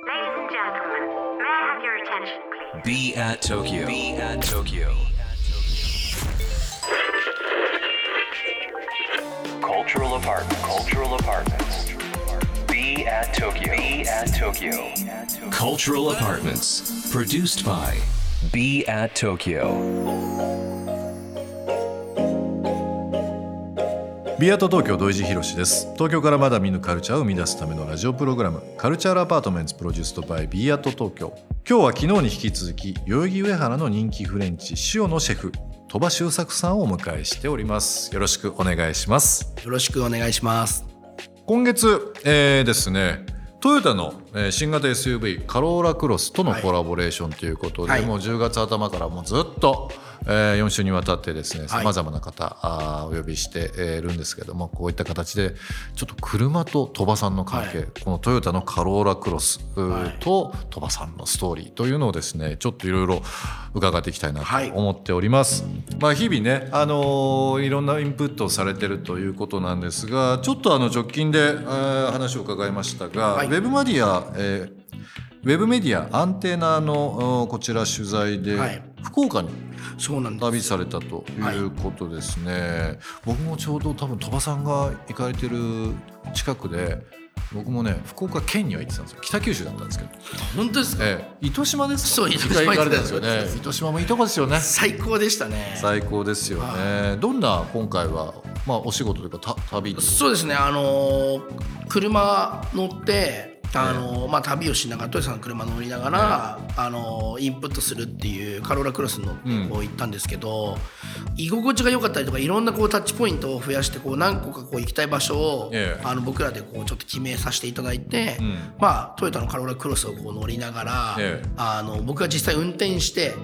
Ladies and gentlemen, may I have your attention, please? Be at Tokyo. Be at Tokyo. Cultural apartment. Cultural apartments. Be at Tokyo. Be at Tokyo. Cultural apartments. Produced by Be at Tokyo. ビアート東京土井地博です。東京からまだ見ぬカルチャーを生み出すためのラジオプログラムカルチャーアパートメンツプロデュースドバイビーアート東京。今日は昨日に引き続き代々木上原の人気フレンチ塩のシェフ鳥羽周作さんをお迎えしております。よろしくお願いします。よろしくお願いします。今月、えーですねトヨタの、えー新型 SUV カローラクロスとのコラボレーションということで、はい。もう10月頭からもうずっと、え4週にわたってですねはい。さまざまな方、あーお呼びしてえーるんですけどもこういった形でちょっと車と鳥羽さんの関係、はい。このトヨタのカローラクロスと鳥羽さんのストーリーというのをですねちょっといろいろ伺っていきたいなとはい。思っております。まあ日々ね、あのーいろんなインプットをされてるということなんですがちょっとあの直近で、えー話を伺いましたが、はい。ウェブメディア、えーウェブメディアアンテナのおこちら取材で、はい福岡にそうなん。旅されたということですね、僕もちょうど多分鳥羽さんが行かれてる近くで僕もね福岡県には行ってたんですよ北九州だったんですけど、本当ですか？ええ糸島ですかそう糸島行かれたんですよね糸島もいいとこですよね最高でしたね。最高ですよね。どんな今回はまあお仕事というかた旅そうですね。あのー車乗って。あのーまあ、旅をしながらトヨさんの車乗りながら、あのーインプットするっていうカローラクロスのうん。こう行ったんですけど、居心地が良かったりとかいろんなこうタッチポイントを増やしてこう何個かこう行きたい場所を、ええ。あの僕らでこうちょっと決めさせていただいて、ん。まあ、トヨタのカローラクロスをこう乗りながら、ええ。あの僕が実際運転して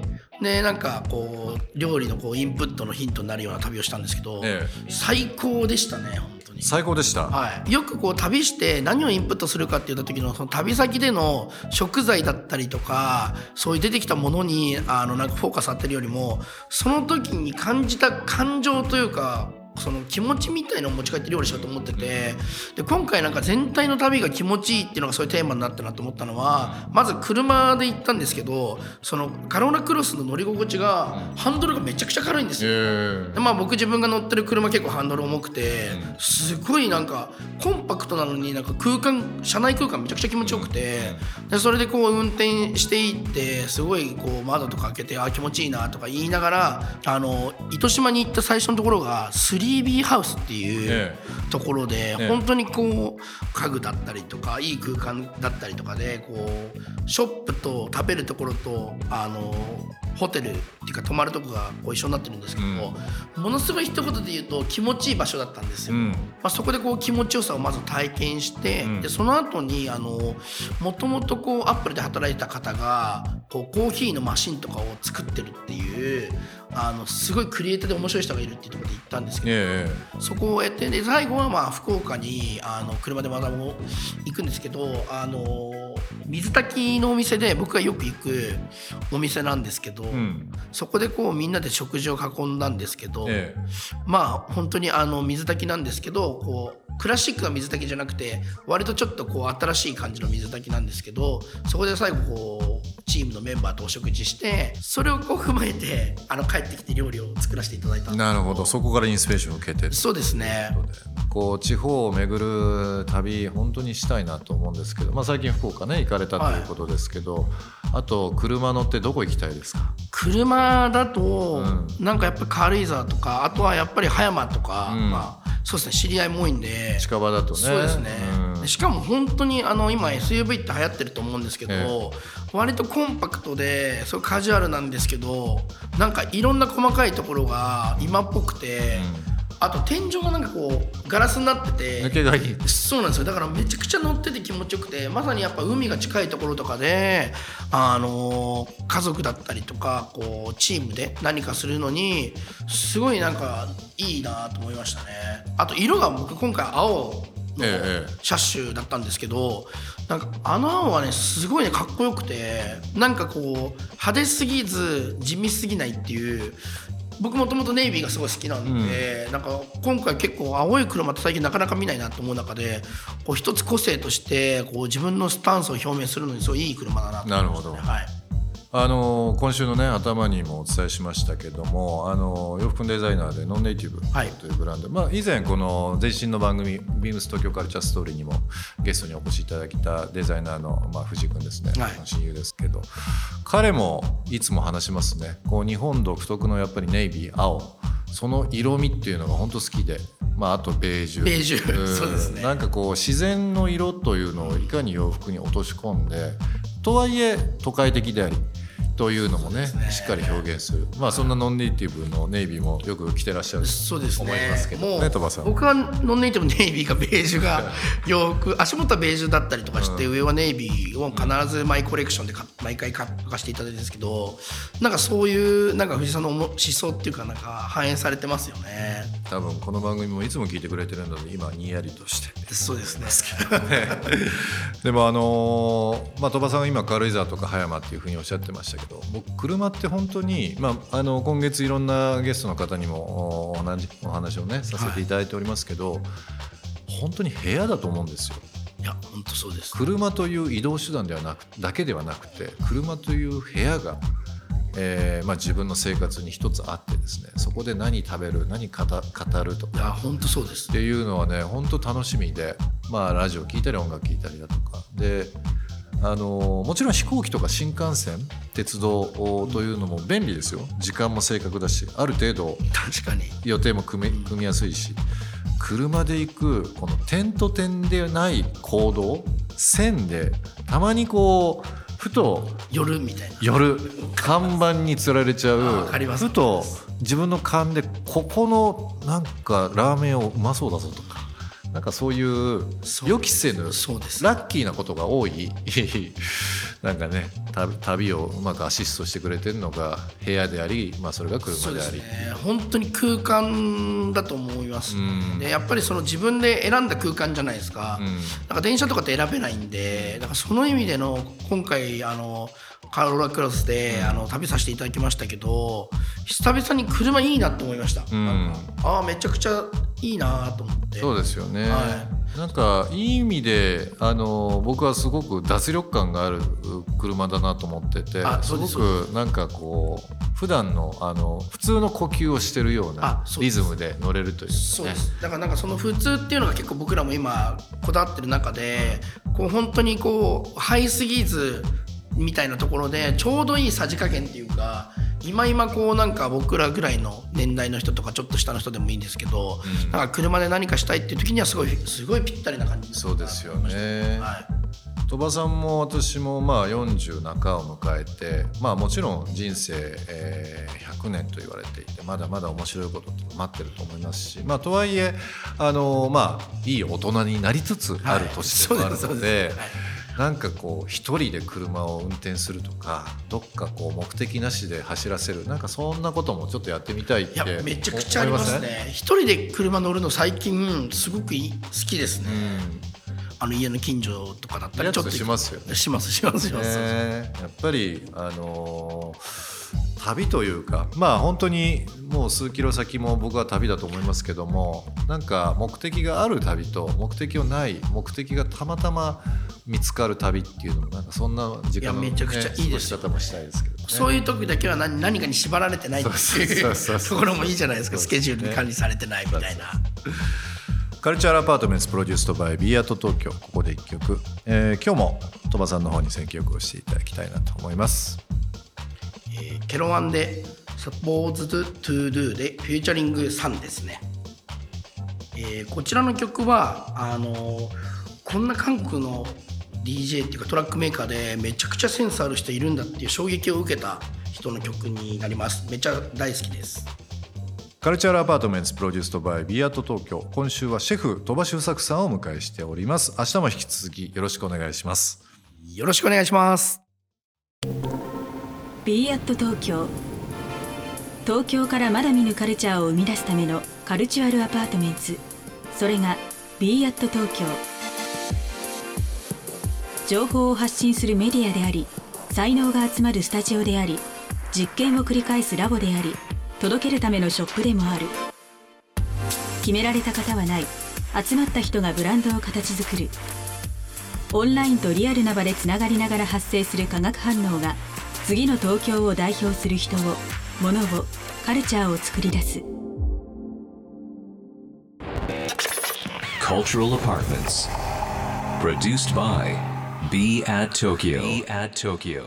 でなんかこう料理のこうインプットのヒントになるような旅をしたんですけど、え最高でしたね本当に。最高でした？はい、よくこう旅して何をインプットするかって言った時のその旅先での食材だったりとかそういう出てきたものにあのなんかフォーカス当てるよりもその時に感じた感情というかその気持ちみたいのを持ち帰って料理しようと思っててで今回なんか全体の旅が気持ちいいっていうのがそういうテーマになってるなと思ったのはまず車で行ったんですけどそのカローラクロスの乗り心地がハンドルがめちゃくちゃ軽いんですよ。えでまあ僕自分が乗ってる車結構ハンドル重くてすごいなんかコンパクトなのになんか空間車内空間めちゃくちゃ気持ちよくてでそれでこう運転していってすごいこう窓とか開けてあ気持ちいいなとか言いながらあの糸島に行った最初のところが 3B ハウスっていうえところでえ。本当にこう家具だったりとかいい空間だったりとかでこうショップと食べるところとあのホテルっていうか泊まるとこがこう一緒になってるんですけど、ものすごい一言で言うと気持ちいい場所だったんですよ。うん。まあ、そこでこう気持ちよさをまず体験して、ん。でその後にあのもともとこうアップルで働いてた方がこうコーヒーのマシンとかを作ってるっていうあのすごいクリエイターで面白い人がいるっていうところで行ったんですけどえそこをやってで最後はまあ福岡にあの車でまたも行くんですけどあの水炊きのお店で僕がよく行くお店なんですけど、ん。そこでこうみんなで食事を囲んだんですけど、え。まあ本当にあの水炊きなんですけどこうクラシックな水炊きじゃなくて割とちょっとこう新しい感じの水炊きなんですけどそこで最後こうチームのメンバーとお食事してそれをこう踏まえてあの帰ってきて料理を作らせていただいた。なるほど。そこからインスピレーションを受けて。そうですね。こう地方を巡る旅本当にしたいなと思うんですけど、まあ、最近福岡ね行かれたということですけど、あと車乗ってどこ行きたいですか？車だと、うなんかやっぱり軽井沢とかあとはやっぱり葉山とか、うん。まあ、そうですね知り合いも多いんで。近場だとね。そうですね、うん。しかも本当にあの今 SUV って流行ってると思うんですけど、え割とコンパクトでそうカジュアルなんですけどなんかいろんな細かいところが今っぽくて、あと天井がなんかこうガラスになってて抜けがいい。そうなんですよ。だからめちゃくちゃ乗ってて気持ちよくてまさにやっぱ海が近いところとかで、あのー家族だったりとかこうチームで何かするのにすごいなんかいいなと思いましたね。あと色が僕今回青のええシャッシュだったんですけどなんかあの青はねすごいねかっこよくてなんかこう派手すぎず地味すぎないっていう僕もともとネイビーがすごい好きなんで、なんか今回結構青い車って最近なかなか見ないなと思う中でこう一つ個性としてこう自分のスタンスを表明するのにすごいいい車だなと思いましたね。なるほど。はいあの今週のね頭にもお伝えしましたけどもあの洋服デザイナーでノンネイティブはい。というブランド、まあ、以前この前身の番組「ビームス東京カルチャーストーリー」にもゲストにお越しいただいたデザイナーの、まあ、藤井君ですね、はい。親友ですけど。彼もいつも話しますね。こう日本独特のやっぱりネイビー青。その色味っていうのが本当好きで、まあ、あとベージュ。ベージュ。ん。そうですね。なんかこう自然の色というのをいかに洋服に落とし込んでとはいえ都会的でありというのもねしっかり表現する。まあそんなノンネイティブのネイビーもよく着てらっしゃるとそうですね思いますけど。もうね。鳥羽さん。僕はノンネイティブネイビーがベージュが 洋服足元はベージュだったりとかして、上はネイビーを必ずマイコレクションでか毎回買かせていただいてるんですけどなんかそういうなんか藤井さんの思思想っていうかなんか反映されてますよね。多分この番組もいつも聞いてくれてるので今にやりとして。そうですね。でもあのーまあ鳥羽さんが今軽井沢とか葉山っていうふうにおっしゃってましたけど僕車って本当に、まあ、あの今月いろんなゲストの方にもおお話をねさせていただいておりますけど、本当に部屋だと思うんですよ。いや本当そうです。車という移動手段ではなくだけではなくて車という部屋が、えーまあ、自分の生活に一つあってですねそこで何食べる何語語るといやか本当そうです。っていうのはね本当楽しみで、まあ、ラジオ聞いたり音楽聞いたりだとか。であのもちろん飛行機とか新幹線鉄道というのも便利ですよ。時間も正確だしある程度確かに。予定も組み組みやすいし車で行くこの点と点でない行動線でたまにこうふと夜みたいな。夜看板につられちゃあうわかります。ふと自分の勘でここのなんかラーメンをうまそうだぞとかなんかそういう予期せぬラッキーなことが多い なんかね旅旅をうまくアシストしてくれてるのが部屋であり、まあ、それが車であり。すね。本当に空間だと思います、ん。でやっぱりその自分で選んだ空間じゃないですか,、ん。なんか電車とかって選べないんでだからその意味での今回あのカロラクロスで、あの旅させていただきましたけど久々に車いいなと思いました、ん。なんかああめちゃくちゃいいなと思って。そうですよね、はなんかいい意味であの僕はすごく脱力感がある車だなと思っててすごくなんかこう普段のあの普通の呼吸をしてるようなリズムで乗れるというそうねです。だからなんかその普通っていうのが結構僕らも今こだわってる中でこう本当にこうハイすぎずみたいなところでちょうどいいさじ加減っていうか今今こうなんか僕らぐらいの年代の人とかちょっと下の人でもいいんですけど、なんか車で何かしたいっていう時にはすごいすごいぴったりな感じ。そうですよね。はい。鳥羽さんも私もまあ40半を迎えてまあもちろん人生、えー100年と言われていてまだまだ面白いことって待ってると思いますしまあとはいえあのまあいい大人になりつつある年でもあるのではいなんかこう一人で車を運転するとかどっかこう目的なしで走らせるなんかそんなこともちょっとやってみたいっいてやめちゃくちゃありますね。一人で車乗るの最近すごくいい好きですね、あの家の近所とかだったりちょっとスしますよね。しますしますします、ねやっぱりあのー旅というかまあ本当にもう数キロ先も僕は旅だと思いますけどもなんか目的がある旅と目的をない目的がたまたま見つかる旅っていうのもなんかそんな時間の、いやめちゃくちゃいいですよ過ごし方もしたいですけどね。そういう時だけは何何かに縛られてないっていうところもいいじゃないですか。スケジュールに管理されてないみたいな。 Culture Apartment produced by be at 東京ここで一曲、えー今日も鳥羽さんの方に選曲をしていただきたいなと思います。えー Kero One で「supposed to do で featuring サンですね、えーこちらの曲はあのーこんな韓国の DJ っていうかトラックメーカーでめちゃくちゃセンスある人いるんだっていう衝撃を受けた人の曲になります。めっちゃ大好きです。 Culture Apartment produced by be at 東京今週はシェフ鳥羽周作さんをお迎えしております。明日も引き続きよろしくお願いします。よろしくお願いします be at 東京東京からまだ見ぬカルチャーを生み出すための Cultural Apartment それが b アット東京情報を発信するメディアであり才能が集まるスタジオであり実験を繰り返すラボであり届けるためのショップでもある。決められた型はない。集まった人がブランドを形作る。オンラインとリアルな場でつながりながら発生する化学反応が次の東京を代表する人を物をカルチャーを作り出す Cultural Apartments. Produced by Be at Tokyo. Be at Tokyo.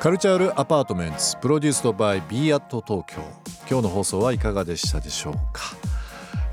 カルチャールアパートメンツプロデュースドバイ b アット東京今日の放送はいかがでしたでしょうか、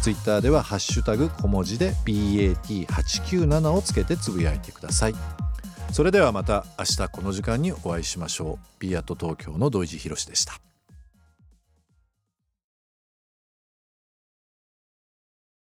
ツイッターではハッシュタグ小文字で bat897 をつけてつぶやいてください。それではまた明日この時間にお会いしましょう。b アット東京の土井地博でした。